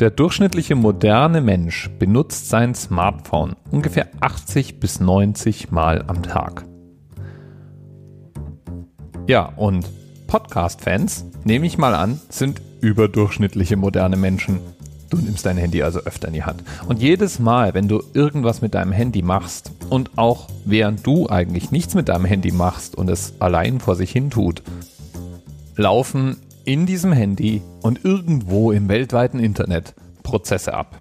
Der durchschnittliche moderne Mensch benutzt sein Smartphone ungefähr 80 bis 90 Mal am Tag. Ja, und Podcast-Fans, nehme ich mal an, sind überdurchschnittliche moderne Menschen. Du nimmst dein Handy also öfter in die Hand. Und jedes Mal, wenn du irgendwas mit deinem Handy machst und auch während du eigentlich nichts mit deinem Handy machst und es allein vor sich hin tut, laufen in diesem Handy und irgendwo im weltweiten Internet Prozesse ab.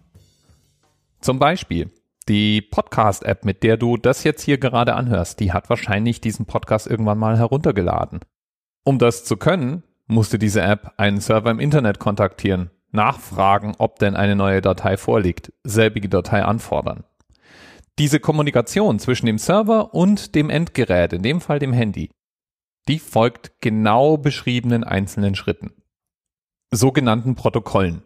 Zum Beispiel die Podcast-App, mit der du das jetzt hier gerade anhörst, die hat wahrscheinlich diesen Podcast irgendwann mal heruntergeladen. Um das zu können, musste diese App einen Server im Internet kontaktieren, nachfragen, ob denn eine neue Datei vorliegt, selbige Datei anfordern. Diese Kommunikation zwischen dem Server und dem Endgerät, in dem Fall dem Handy, die folgt genau beschriebenen einzelnen Schritten, sogenannten Protokollen.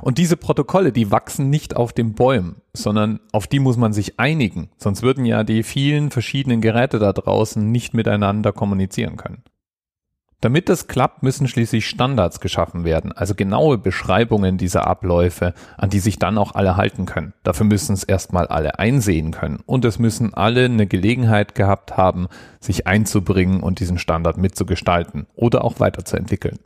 Und diese Protokolle, die wachsen nicht auf den Bäumen, sondern auf die muss man sich einigen, sonst würden ja die vielen verschiedenen Geräte da draußen nicht miteinander kommunizieren können. Damit das klappt, müssen schließlich Standards geschaffen werden, also genaue Beschreibungen dieser Abläufe, an die sich dann auch alle halten können. Dafür müssen es erstmal alle einsehen können und es müssen alle eine Gelegenheit gehabt haben, sich einzubringen und diesen Standard mitzugestalten oder auch weiterzuentwickeln.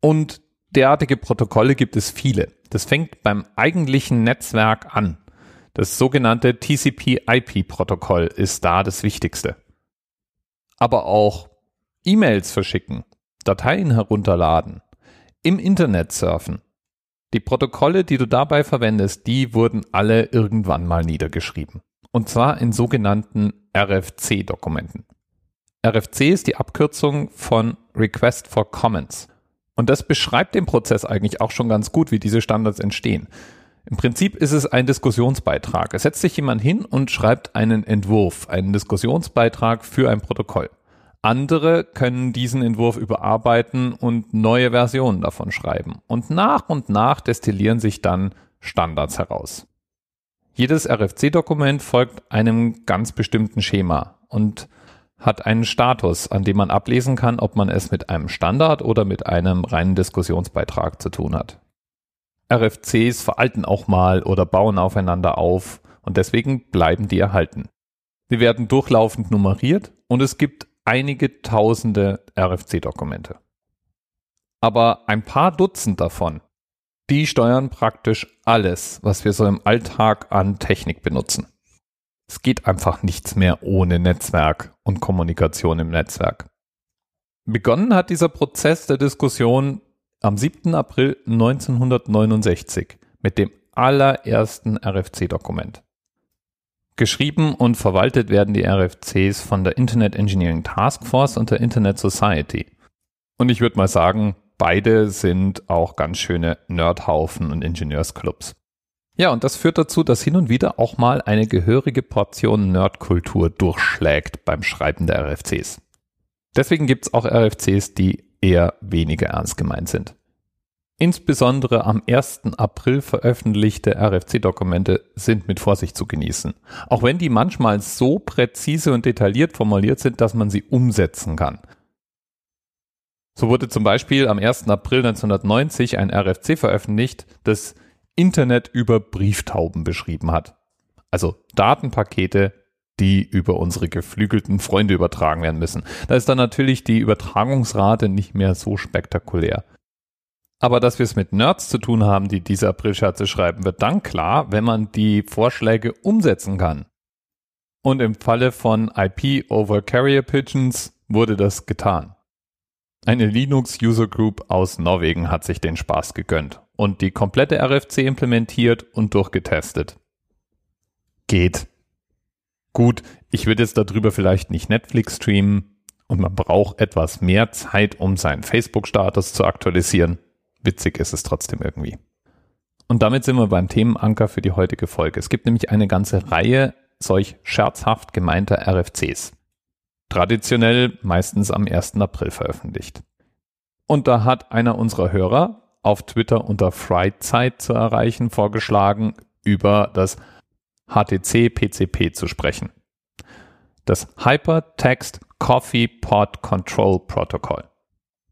Und derartige Protokolle gibt es viele. Das fängt beim eigentlichen Netzwerk an. Das sogenannte TCP-IP-Protokoll ist da das Wichtigste. Aber auch E-Mails verschicken, Dateien herunterladen, im Internet surfen. Die Protokolle, die du dabei verwendest, die wurden alle irgendwann mal niedergeschrieben. Und zwar in sogenannten RFC-Dokumenten. RFC ist die Abkürzung von Request for Comments. Und das beschreibt den Prozess eigentlich auch schon ganz gut, wie diese Standards entstehen. Im Prinzip ist es ein Diskussionsbeitrag. Es setzt sich jemand hin und schreibt einen Entwurf, einen Diskussionsbeitrag für ein Protokoll. Andere können diesen Entwurf überarbeiten und neue Versionen davon schreiben. Und nach und nach destillieren sich dann Standards heraus. Jedes RFC-Dokument folgt einem ganz bestimmten Schema und hat einen Status, an dem man ablesen kann, ob man es mit einem Standard oder mit einem reinen Diskussionsbeitrag zu tun hat. RFCs veralten auch mal oder bauen aufeinander auf und deswegen bleiben die erhalten. Sie werden durchlaufend nummeriert und es gibt einige tausende RFC-Dokumente. Aber ein paar Dutzend davon, die steuern praktisch alles, was wir so im Alltag an Technik benutzen. Es geht einfach nichts mehr ohne Netzwerk und Kommunikation im Netzwerk. Begonnen hat dieser Prozess der Diskussion am 7. April 1969 mit dem allerersten RFC-Dokument. Geschrieben und verwaltet werden die RFCs von der Internet Engineering Task Force und der Internet Society. Und ich würde mal sagen, beide sind auch ganz schöne Nerdhaufen und Ingenieursclubs. Ja, und das führt dazu, dass hin und wieder auch mal eine gehörige Portion Nerdkultur durchschlägt beim Schreiben der RFCs. Deswegen gibt es auch RFCs, die eher weniger ernst gemeint sind. Insbesondere am 1. April veröffentlichte RFC-Dokumente sind mit Vorsicht zu genießen, auch wenn die manchmal so präzise und detailliert formuliert sind, dass man sie umsetzen kann. So wurde zum Beispiel am 1. April 1990 ein RFC veröffentlicht, das Internet über Brieftauben beschrieben hat. Also Datenpakete, die über unsere geflügelten Freunde übertragen werden müssen. Da ist dann natürlich die Übertragungsrate nicht mehr so spektakulär. Aber dass wir es mit Nerds zu tun haben, die diese Aprilscherze schreiben, wird dann klar, wenn man die Vorschläge umsetzen kann. Und im Falle von IP over Carrier Pigeons wurde das getan. Eine Linux User Group aus Norwegen hat sich den Spaß gegönnt und die komplette RFC implementiert und durchgetestet. Geht. Gut, ich würde jetzt darüber vielleicht nicht Netflix streamen und man braucht etwas mehr Zeit, um seinen Facebook-Status zu aktualisieren witzig ist es trotzdem irgendwie. Und damit sind wir beim Themenanker für die heutige Folge. Es gibt nämlich eine ganze Reihe solch scherzhaft gemeinter RFCs. Traditionell meistens am 1. April veröffentlicht. Und da hat einer unserer Hörer auf Twitter unter Freizeit zu erreichen vorgeschlagen, über das HTC PCP zu sprechen. Das Hypertext Coffee Pod Control Protocol.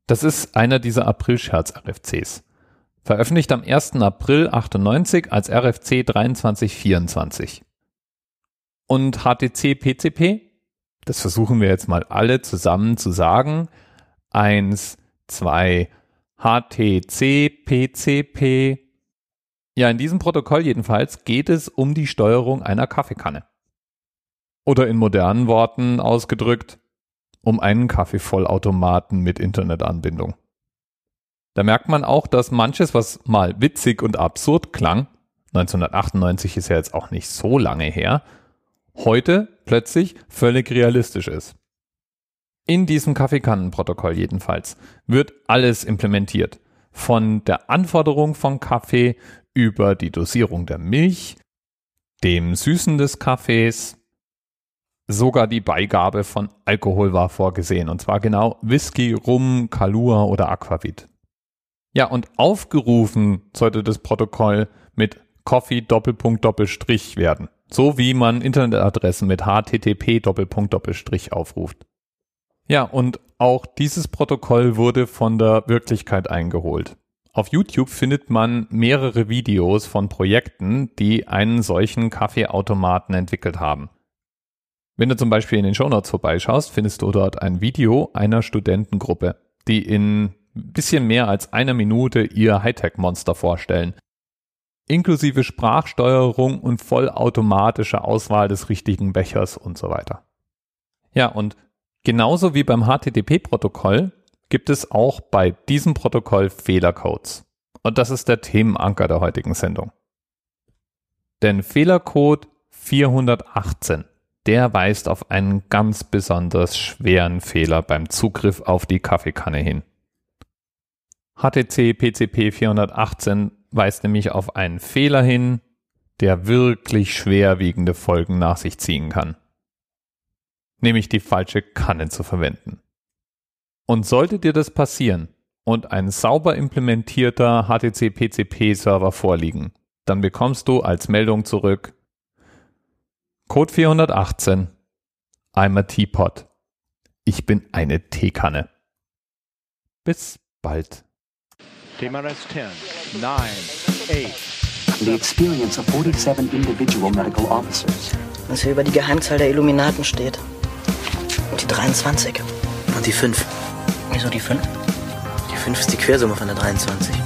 Das ist einer dieser Aprilscherz-RFCs. veröffentlicht am 1. April 98 als RFC 2324. Und HTC PCP, das versuchen wir jetzt mal alle zusammen zu sagen. 1, 2, HTC PCP. Ja, in diesem Protokoll jedenfalls geht es um die Steuerung einer Kaffeekanne. Oder in modernen Worten ausgedrückt, um einen Kaffeevollautomaten mit Internetanbindung. Da merkt man auch, dass manches, was mal witzig und absurd klang, 1998 ist ja jetzt auch nicht so lange her, heute plötzlich völlig realistisch ist. In diesem Kaffeekannenprotokoll jedenfalls wird alles implementiert. Von der Anforderung von Kaffee über die Dosierung der Milch, dem Süßen des Kaffees, sogar die Beigabe von Alkohol war vorgesehen. Und zwar genau Whisky, Rum, Kalua oder Aquavit. Ja, und aufgerufen sollte das Protokoll mit Coffee Doppelpunkt Doppelstrich werden. So wie man Internetadressen mit HTTP Doppelpunkt Doppelstrich aufruft. Ja, und auch dieses Protokoll wurde von der Wirklichkeit eingeholt. Auf YouTube findet man mehrere Videos von Projekten, die einen solchen Kaffeeautomaten entwickelt haben. Wenn du zum Beispiel in den Shownotes vorbeischaust, findest du dort ein Video einer Studentengruppe, die in bisschen mehr als einer Minute ihr Hightech-Monster vorstellen. Inklusive Sprachsteuerung und vollautomatische Auswahl des richtigen Bechers und so weiter. Ja, und genauso wie beim HTTP-Protokoll gibt es auch bei diesem Protokoll Fehlercodes. Und das ist der Themenanker der heutigen Sendung. Denn Fehlercode 418 der weist auf einen ganz besonders schweren Fehler beim Zugriff auf die Kaffeekanne hin. HTC PCP 418 weist nämlich auf einen Fehler hin, der wirklich schwerwiegende Folgen nach sich ziehen kann. Nämlich die falsche Kanne zu verwenden. Und sollte dir das passieren und ein sauber implementierter HTC PCP Server vorliegen, dann bekommst du als Meldung zurück, Code 418. I'm a Teapot. Ich bin eine Teekanne. Bis bald. TMRS 10, 9, 8. The experience of 47 individual medical officers. Was hier über die Geheimzahl der Illuminaten steht. Und die 23. Und die 5. Wieso die 5? Die 5 ist die Quersumme von der 23.